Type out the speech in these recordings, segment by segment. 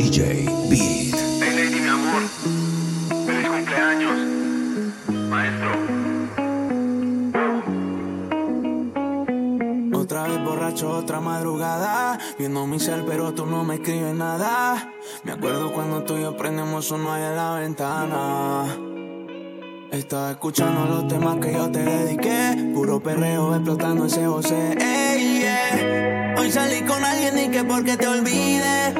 DJ Beat. Hey Lady, mi amor. Feliz cumpleaños. Maestro. Otra vez borracho, otra madrugada. Viendo mi cel, pero tú no me escribes nada. Me acuerdo cuando tú y yo prendemos uno allá en la ventana. Estaba escuchando los temas que yo te dediqué. Puro perreo explotando ese José. Hoy salí con alguien y que porque te olvide.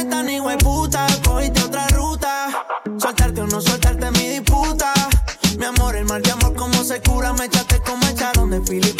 hace tan hijo puta. Cogiste otra ruta. Soltarte o no soltarte mi disputa. Mi amor, el mal de amor, cómo se cura. Me echaste como echaron de Filipe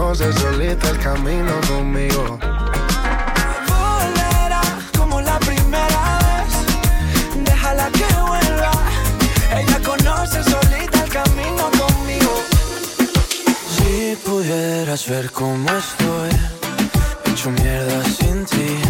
conoce solita el camino conmigo. Volverá como la primera vez, déjala que vuelva. Ella conoce solita el camino conmigo. Si pudieras ver cómo estoy, hecho mierda sin ti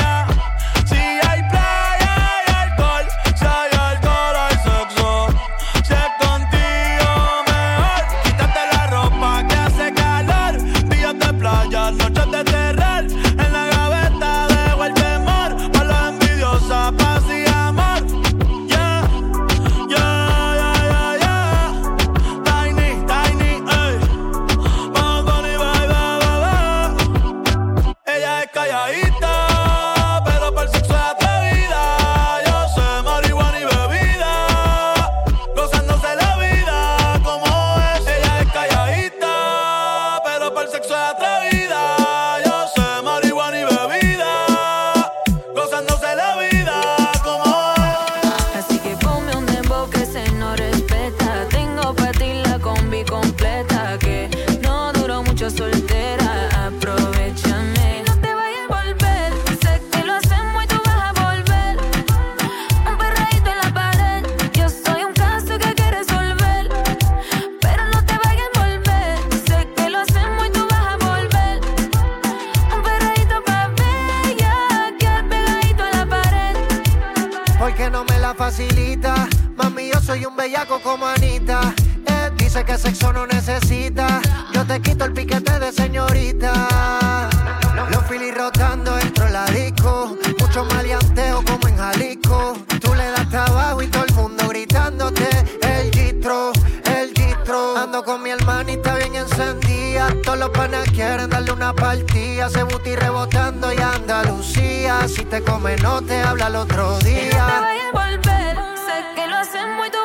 Con mi hermanita bien encendida. Todos los panas quieren darle una partida. Se buti rebotando y Andalucía. Si te come, no te habla el otro día. Y no te vayas a volver. Sé que lo hacen muy duro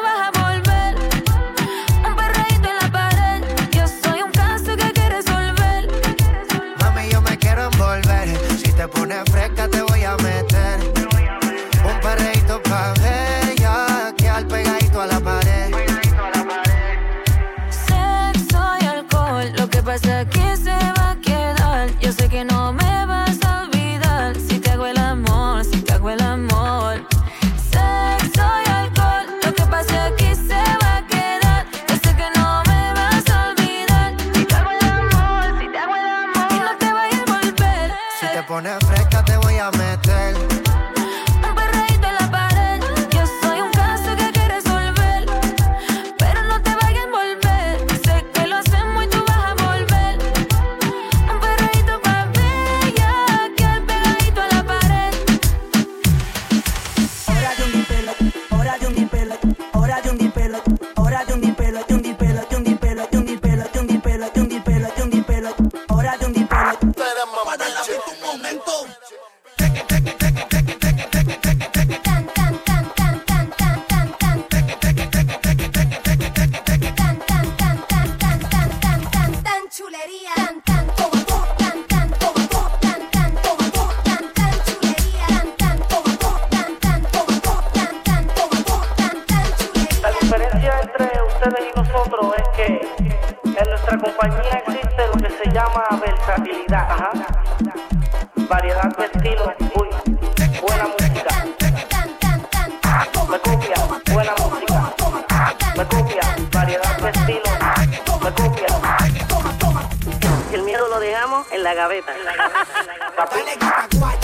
El miedo lo dejamos en la gaveta. En en la gaveta.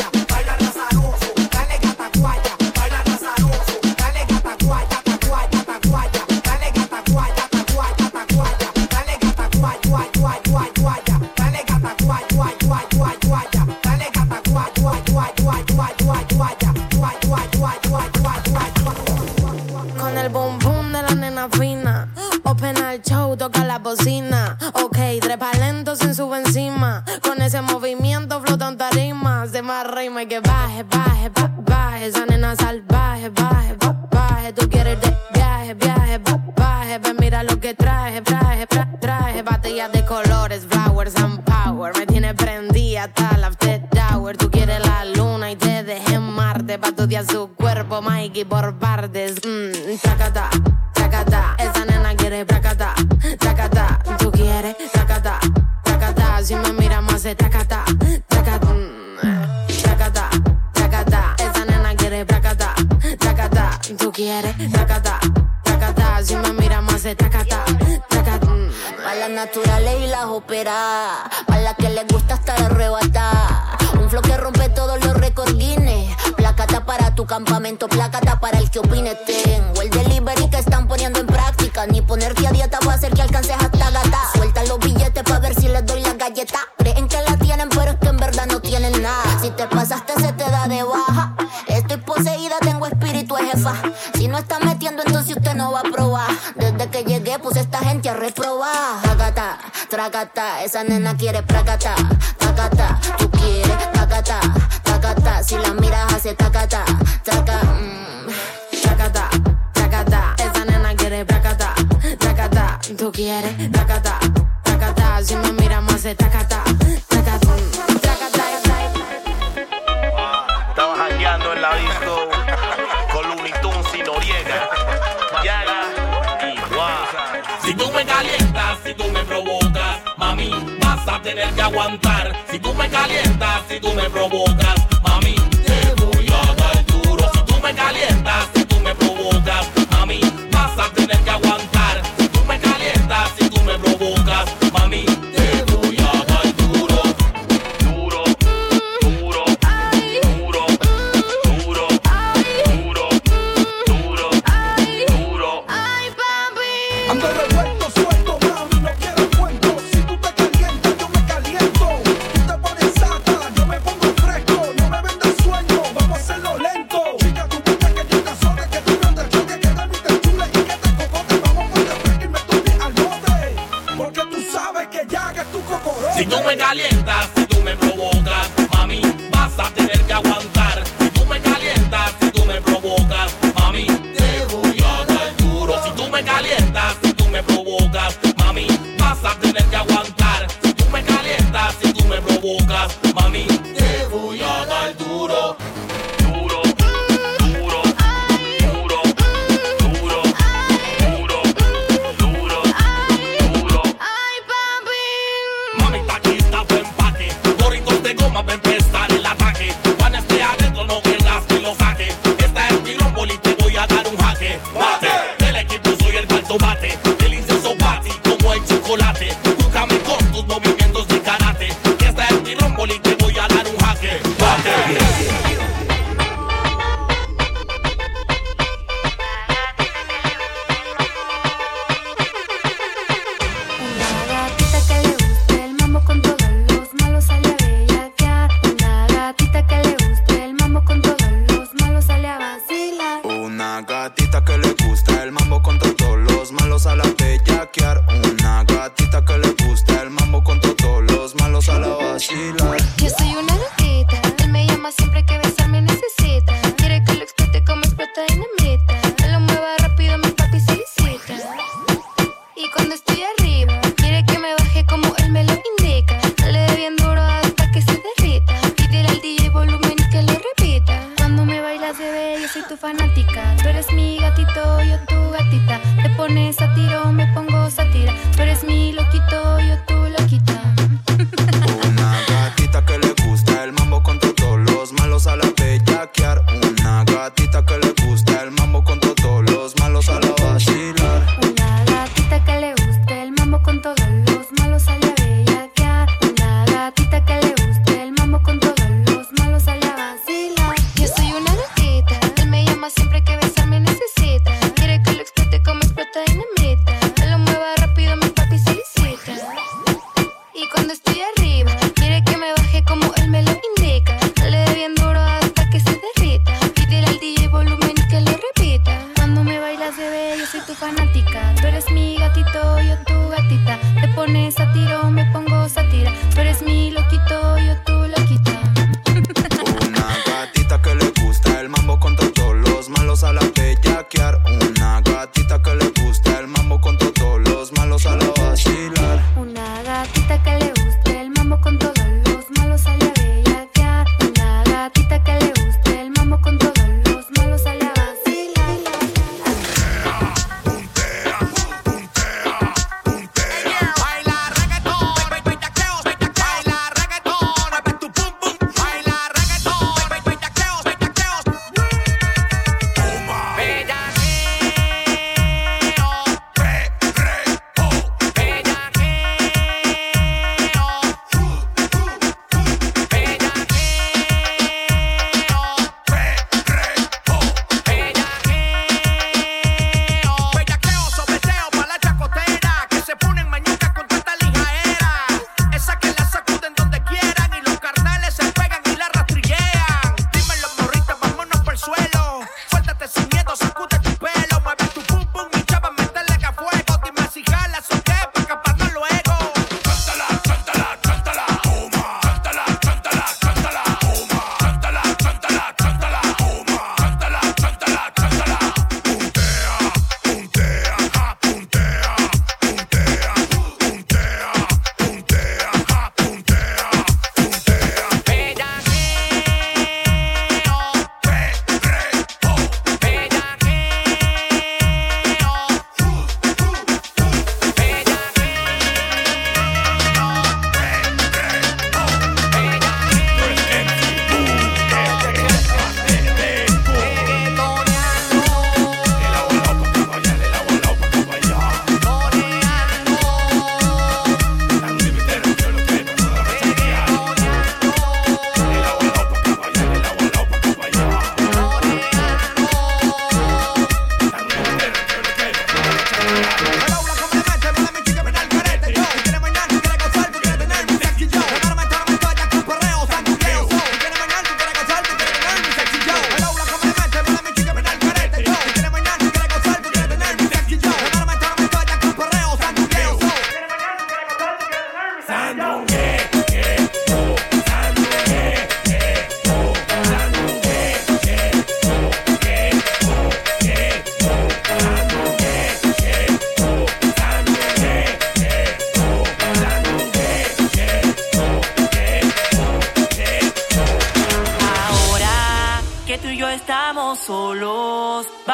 tacata, tacata. Si me mira más de tacata, tacata, tacata. Ah, estaba hackeando en la disco con Looney Tunes y Noriega. Yaga y. Si tú me calientas, si tú me provocas, mami, vas a tener que aguantar. Si tú me calientas, si tú me provocas.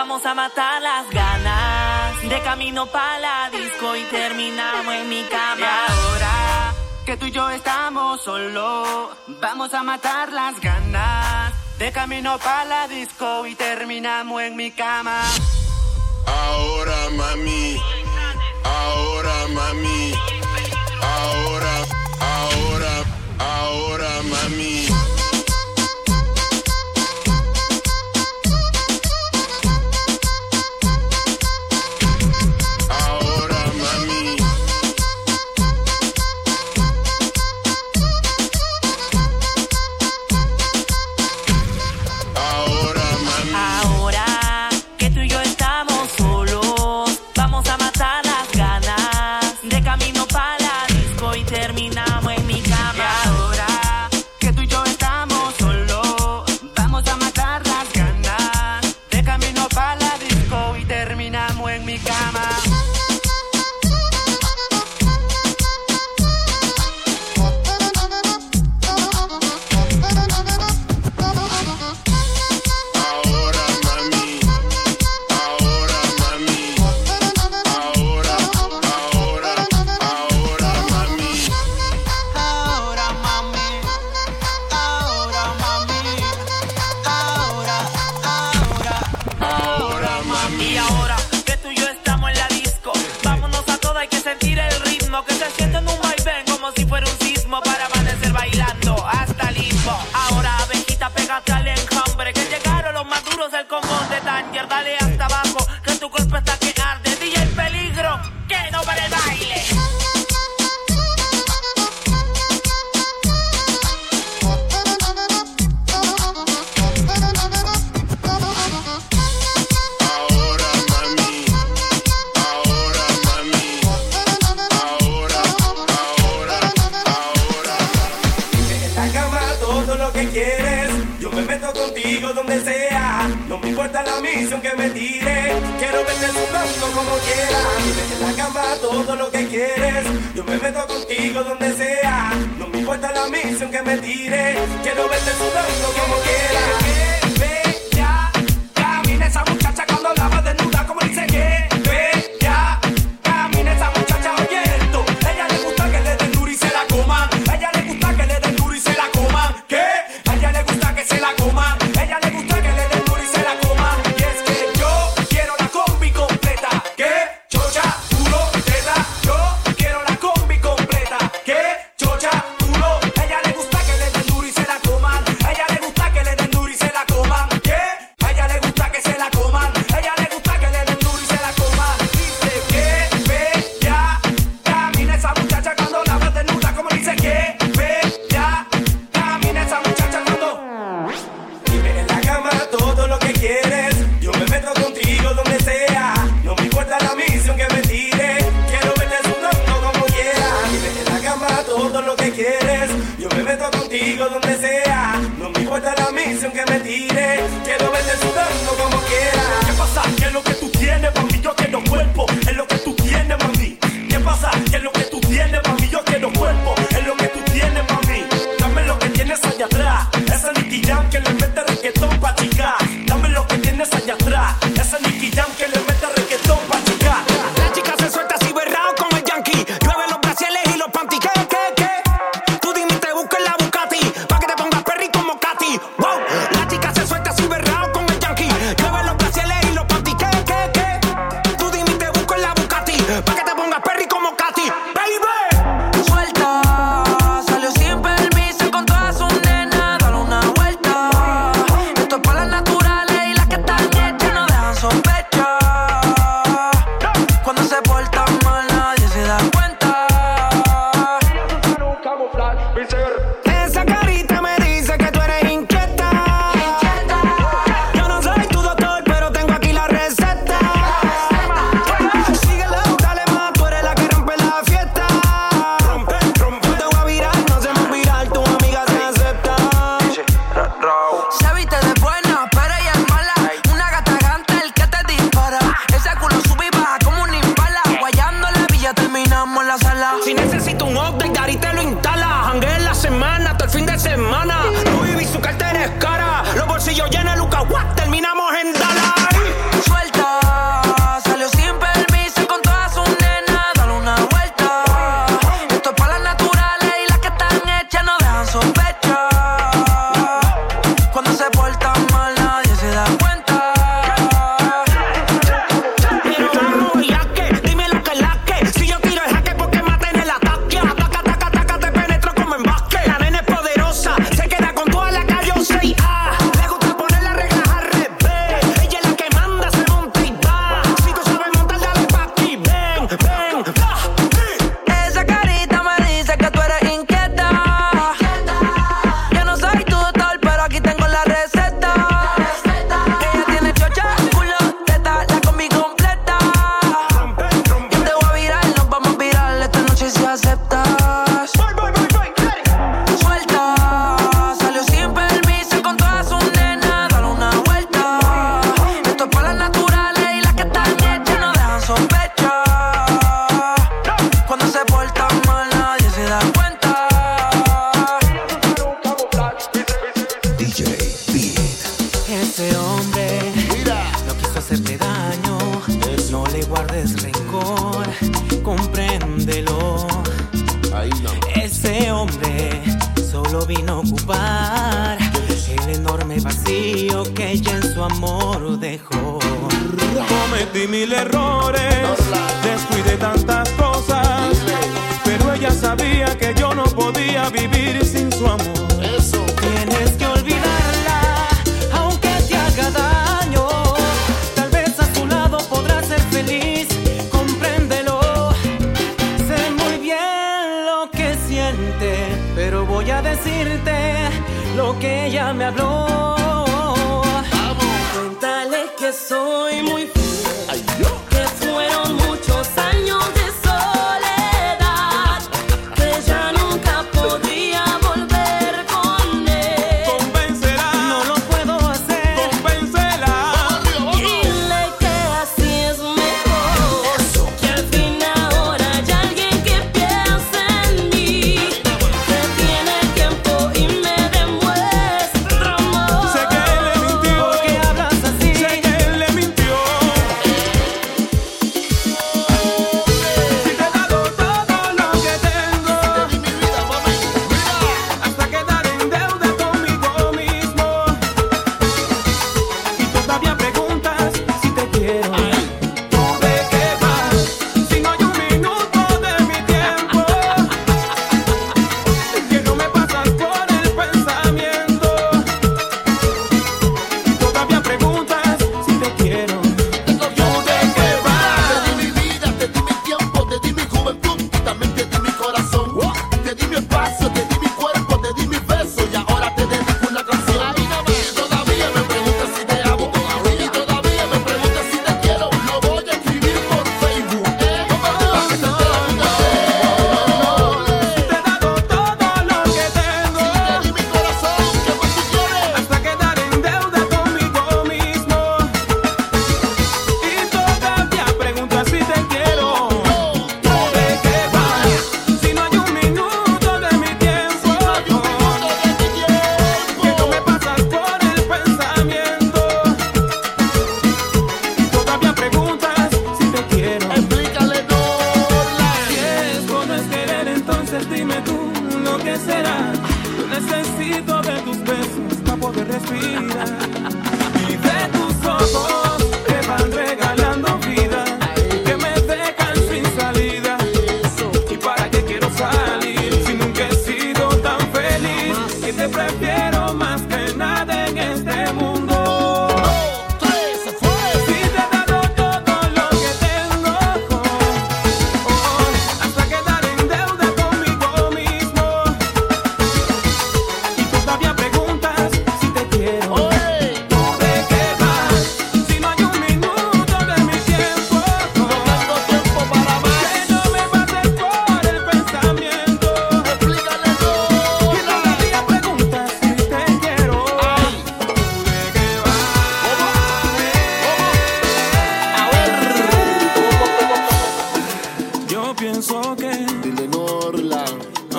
Vamos a matar las ganas. De camino para la disco y terminamos en mi cama. Y ahora que tú y yo estamos solo, vamos a matar las ganas. De camino para la disco y terminamos en mi cama. Ahora mami, ahora mami, ahora, ahora, ahora mami.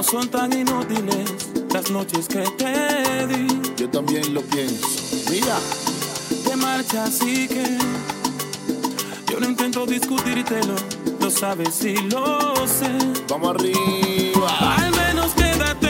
son tan inútiles las noches que te di. Yo también lo pienso. Mira. Te marchas así que yo no intento discutírtelo. Lo sabes y lo sé. Vamos arriba. Al menos quédate.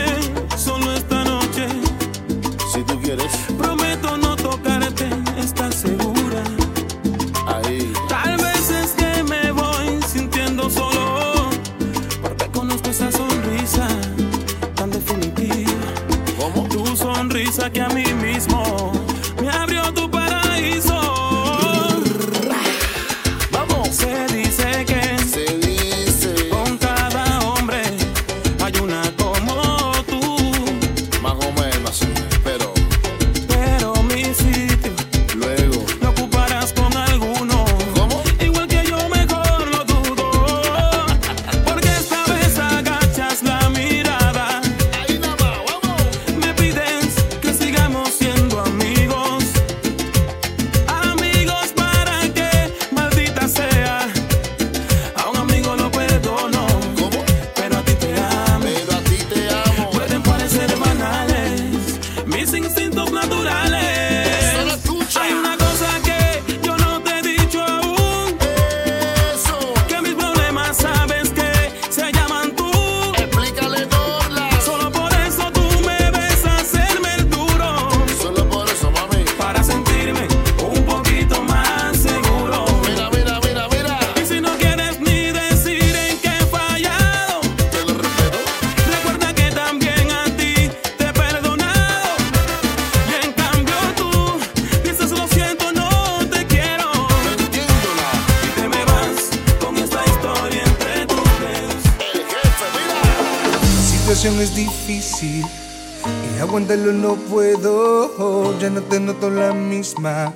La situación es difícil y aguantarlo no puedo. Ya no te noto la misma.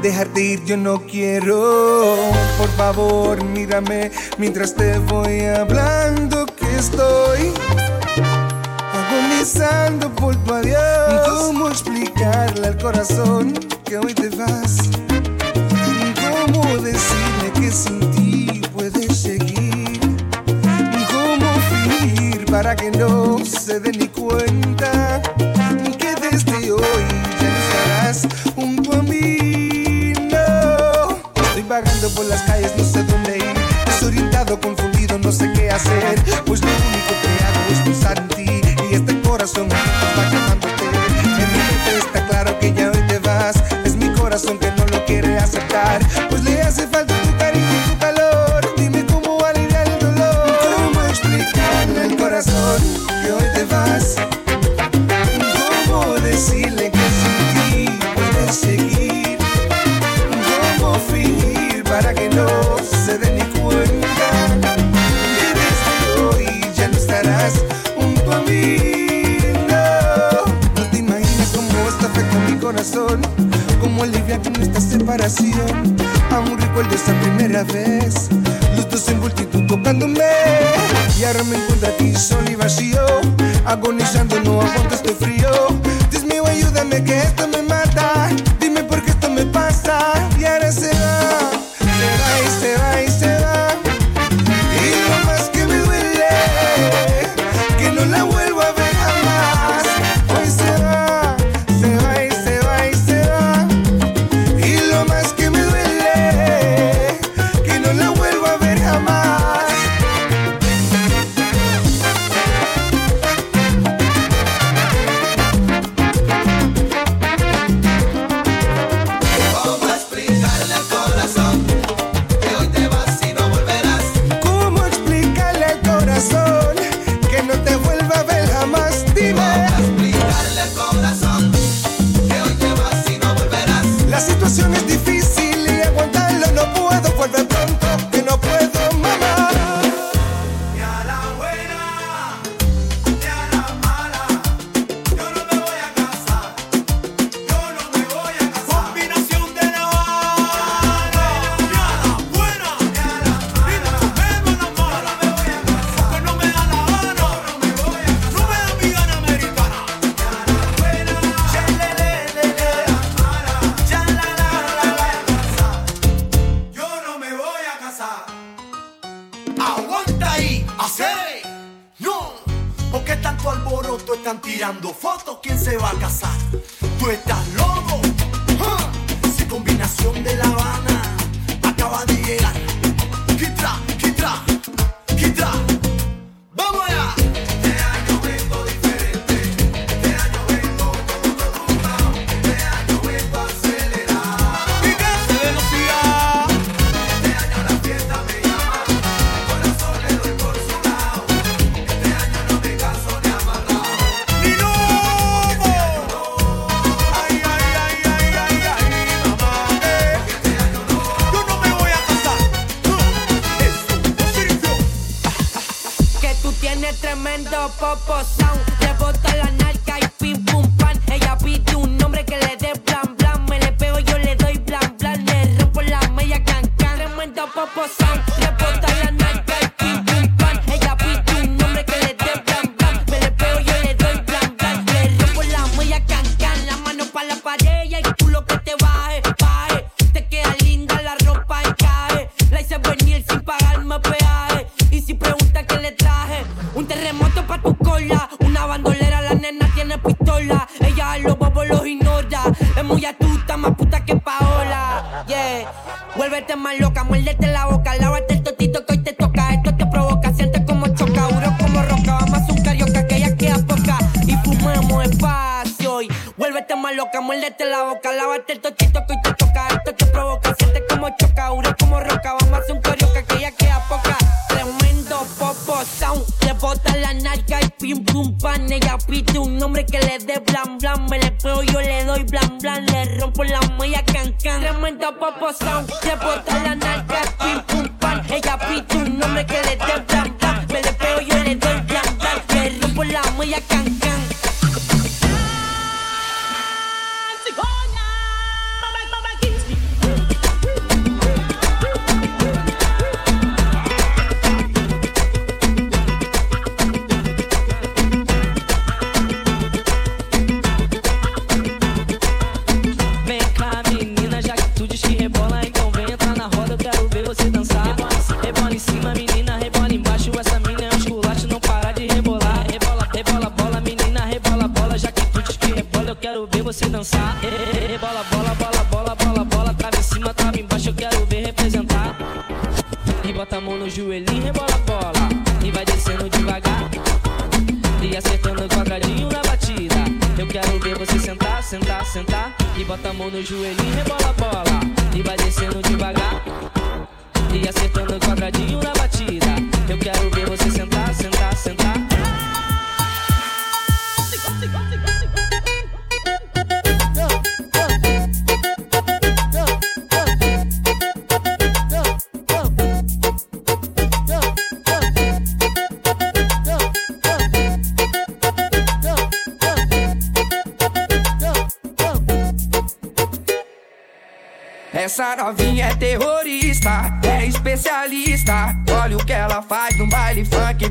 Dejarte ir yo no quiero. Por favor, mírame mientras te voy hablando que estoy agonizando por tu adiós. ¿Cómo explicarle al corazón que hoy te vas? ¿Cómo decirle que sin para que no se den ni cuenta que desde hoy ya no serás junto a mí. No, estoy vagando por las calles, no sé dónde ir, desorientado, confundido, no sé qué hacer. Pues lo único que hago es pensar en ti y este corazón va llamándote. En mi mente está claro que ya hoy te vas, es mi corazón que no primera vez. Los dos envueltitos tocándome. Y ahora me encuentro aquí solo y vacío, agonizando, no aguanto este frío.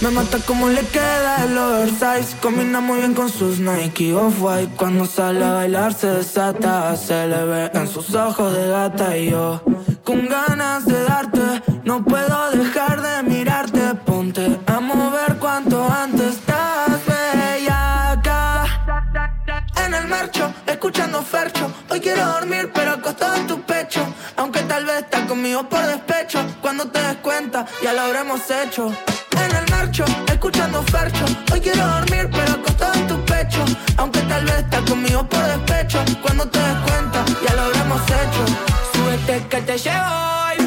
Me mata como le queda el oversize. Combina muy bien con sus Nike Off-White. Cuando sale a bailar se desata Se le ve en sus ojos de gata. Y yo con ganas de darte No puedo dejar de mirarte. Ponte a mover cuanto antes. Estás bella acá En el marcho, escuchando Fercho. Hoy quiero dormir pero acostado en tu pecho. Aunque tal vez está conmigo por despecho. Cuando te des cuenta ya lo habremos hecho. Escuchando Fercho. Hoy quiero dormir, pero acostado en tu pecho. Aunque tal vez estás conmigo por despecho. Cuando te des cuenta, ya lo habremos hecho. Súbete que te llevo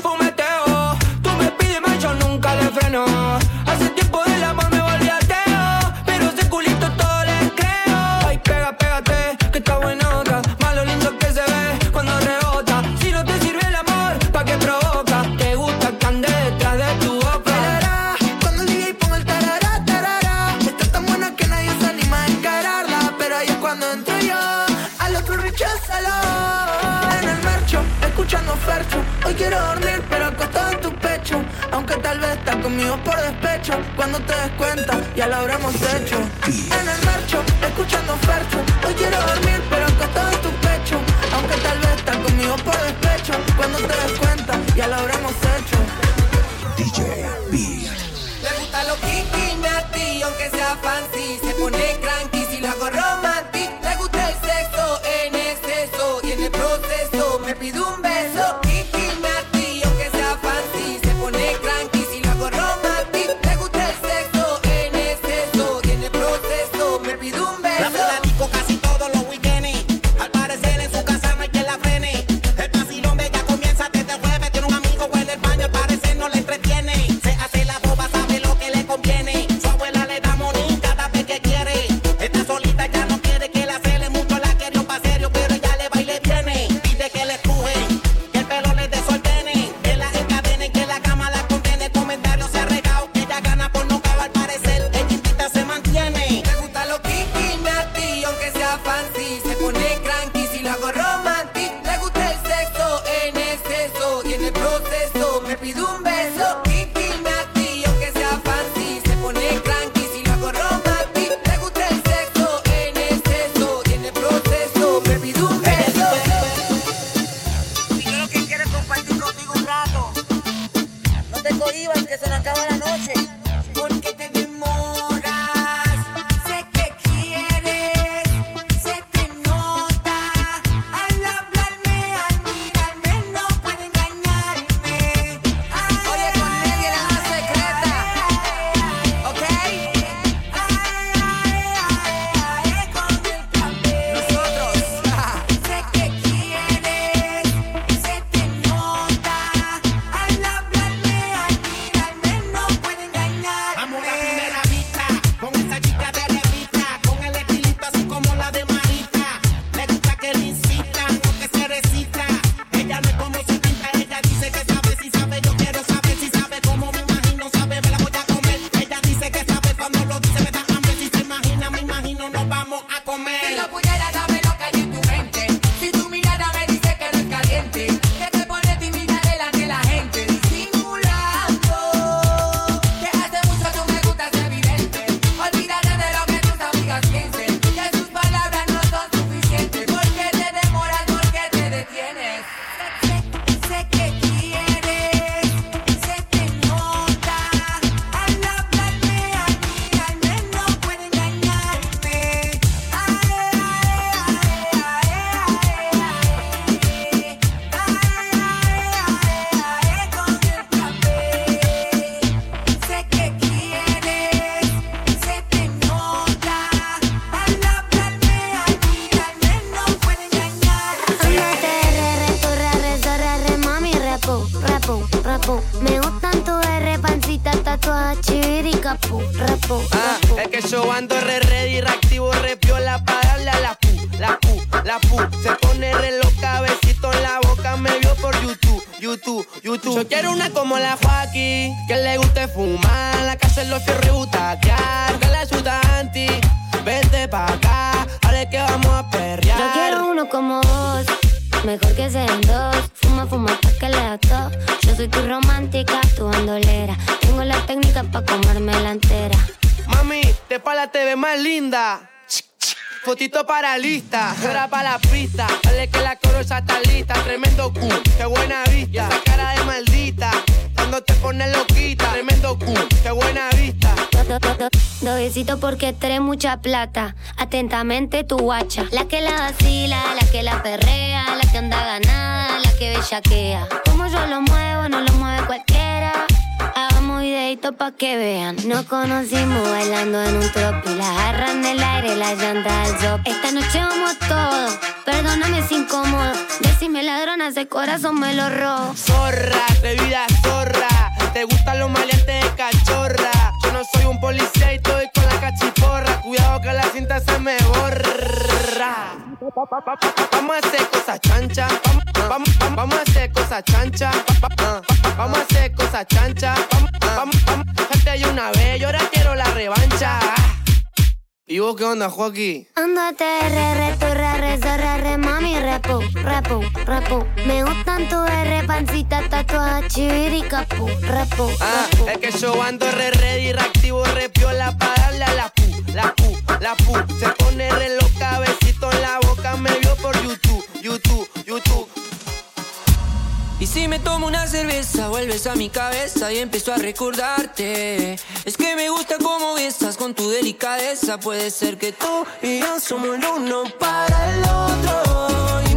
mejor que sean dos. Fuma, fuma pa' que le da todo. Yo soy tu romántica, tu bandolera. Tengo la técnica pa' comérmela entera. Mami, de pala te ves más linda. Fotito para lista, ahora para la pista. Dale que la coro ya está lista. Tremendo cu, qué buena vista. Esa cara de maldita, cuando te pones loquita. Tremendo cu, qué buena vista. Do- do- do- do besito porque trae mucha plata. Atentamente tu guacha. La que la vacila, la que la perrea, la que anda ganada, la que bellaquea. Como yo lo muevo, no lo mueve cualquiera. Videito pa' que vean. Nos conocimos bailando en un trop y la agarran del aire, la llanta al. Esta noche vamos todo, perdóname si incómodo. Decime ladrona, ese corazón me lo robo. Zorra, vida zorra. Te gustan los maleantes de cachorra. Yo no soy un policía y estoy con la cachiporra. Cuidado que la cinta se me borra. Vamos a hacer cosas chancha. Vamos, a hacer cosas chancha. Vamos a hacer cosas chancha. Hay una vez, yo ahora quiero la revancha. ¿Y vos qué onda, Joaquín? Ándate, re, re, tu, re, re, so, re, re, mami, repu, repu, repu. Me gustan tu R, pancita, tatuaje, chiviricapu, repu, Ah, repu. es que yo ando re ready, reactivo, re piola para darle a la pu, la pu, la pu. Se pone re loca, besito en la boca, me vio por YouTube, YouTube, YouTube. Y si me tomo una cerveza, vuelves a mi cabeza y empiezo a recordarte. Es que me gusta cómo besas con tu delicadeza. Puede ser que tú y yo somos el uno para el otro.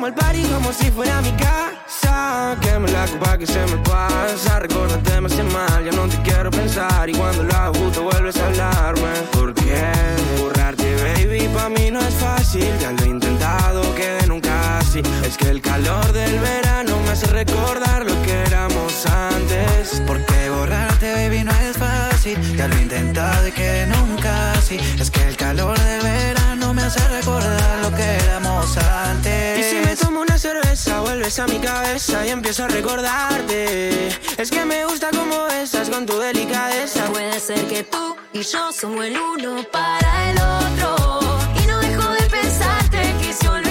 Entramos al party como si fuera mi casa. Quemo la copa que se me pasa. Recordarte me hace mal, ya no te quiero pensar. Y cuando lo hago vuelves a hablarme. ¿Por qué? Borrarte, baby, pa' mí no es fácil. Ya lo he intentado, que nunca así. Es que el calor del verano me hace recordar lo que éramos antes. Porque borrarte, baby, no es fácil. Ya lo he intentado y que nunca así. Que vuelves a mi cabeza y empiezo a recordarte. Es que me gusta cómo besas con tu delicadeza. Puede ser que tú y yo somos el uno para el otro. Y no dejo de pensarte, quise olvidarte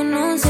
conoce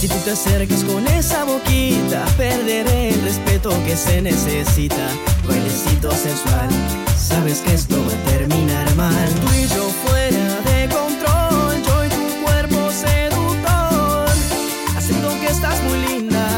Si tú te acercas con esa boquita, perderé el respeto que se necesita. Bailecito sensual, sabes que esto va a terminar mal. Tú y yo fuera de control, yo y tu cuerpo seductor, haciendo que estás muy linda,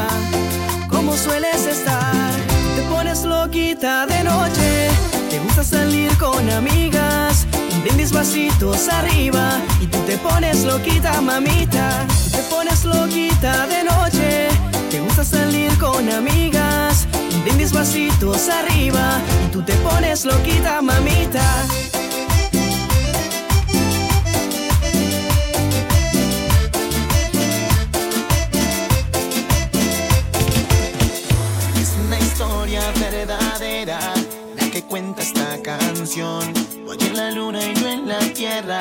como sueles estar. Te pones loquita de noche, te gusta salir con amigas, brindis vasitos arriba te pones loquita, mamita, te pones loquita de noche. Te gusta salir con amigas, brindis vasitos arriba. Y tú te pones loquita, mamita. Es una historia verdadera la que cuenta esta canción. Voy en la luna y yo en la tierra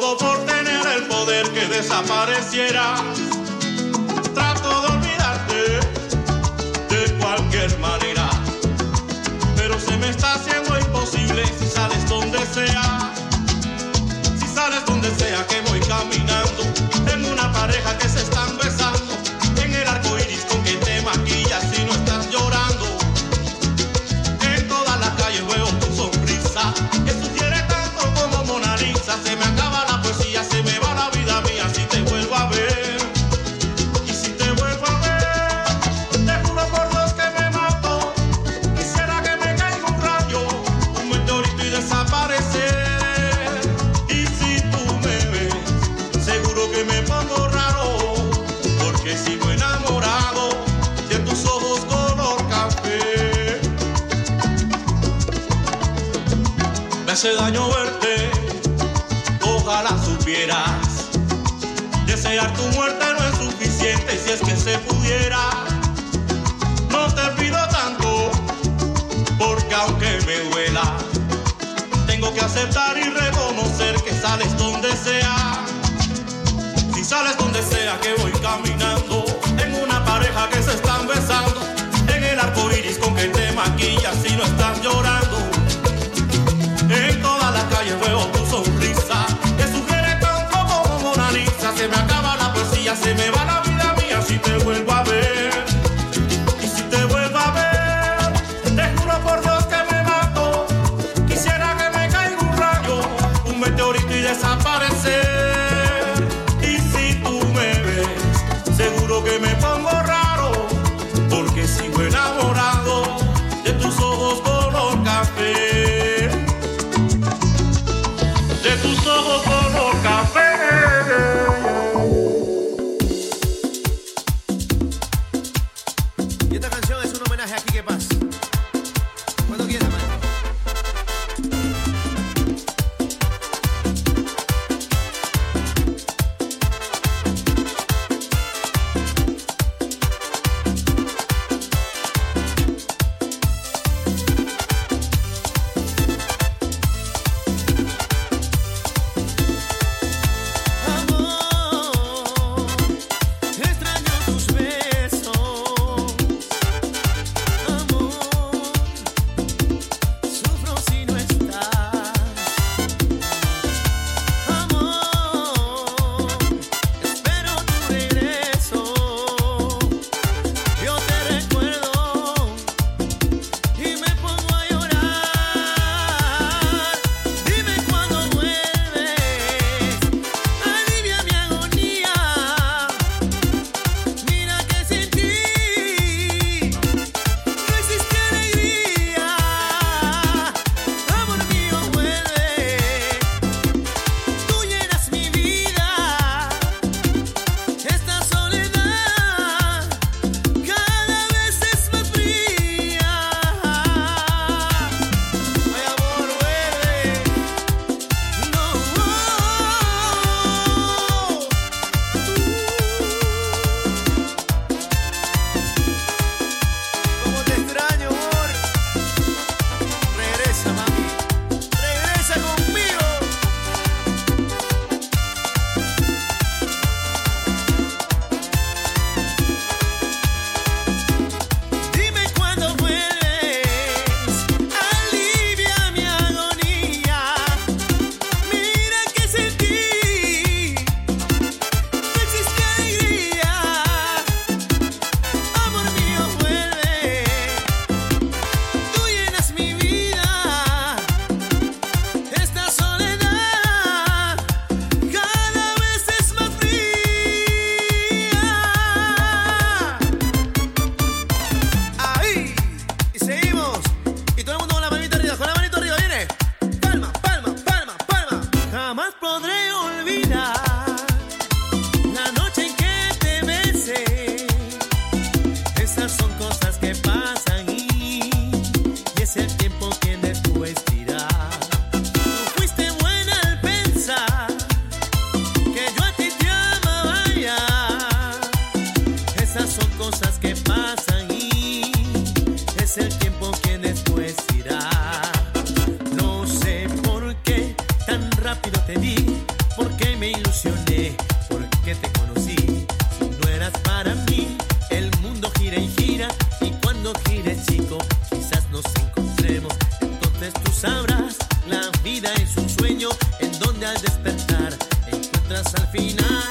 todo por tener el poder que desapareciera. Trato de olvidarte de cualquier manera, pero se me está haciendo imposible si sales donde sea. Si sales donde sea que voy caminando, tengo una pareja que aceptar y reconocer que sales donde sea. Si sales donde sea que voy caminando, en una pareja que se están besando, en el arco iris con que te maquillas si no están yo. despertar encuentras al final.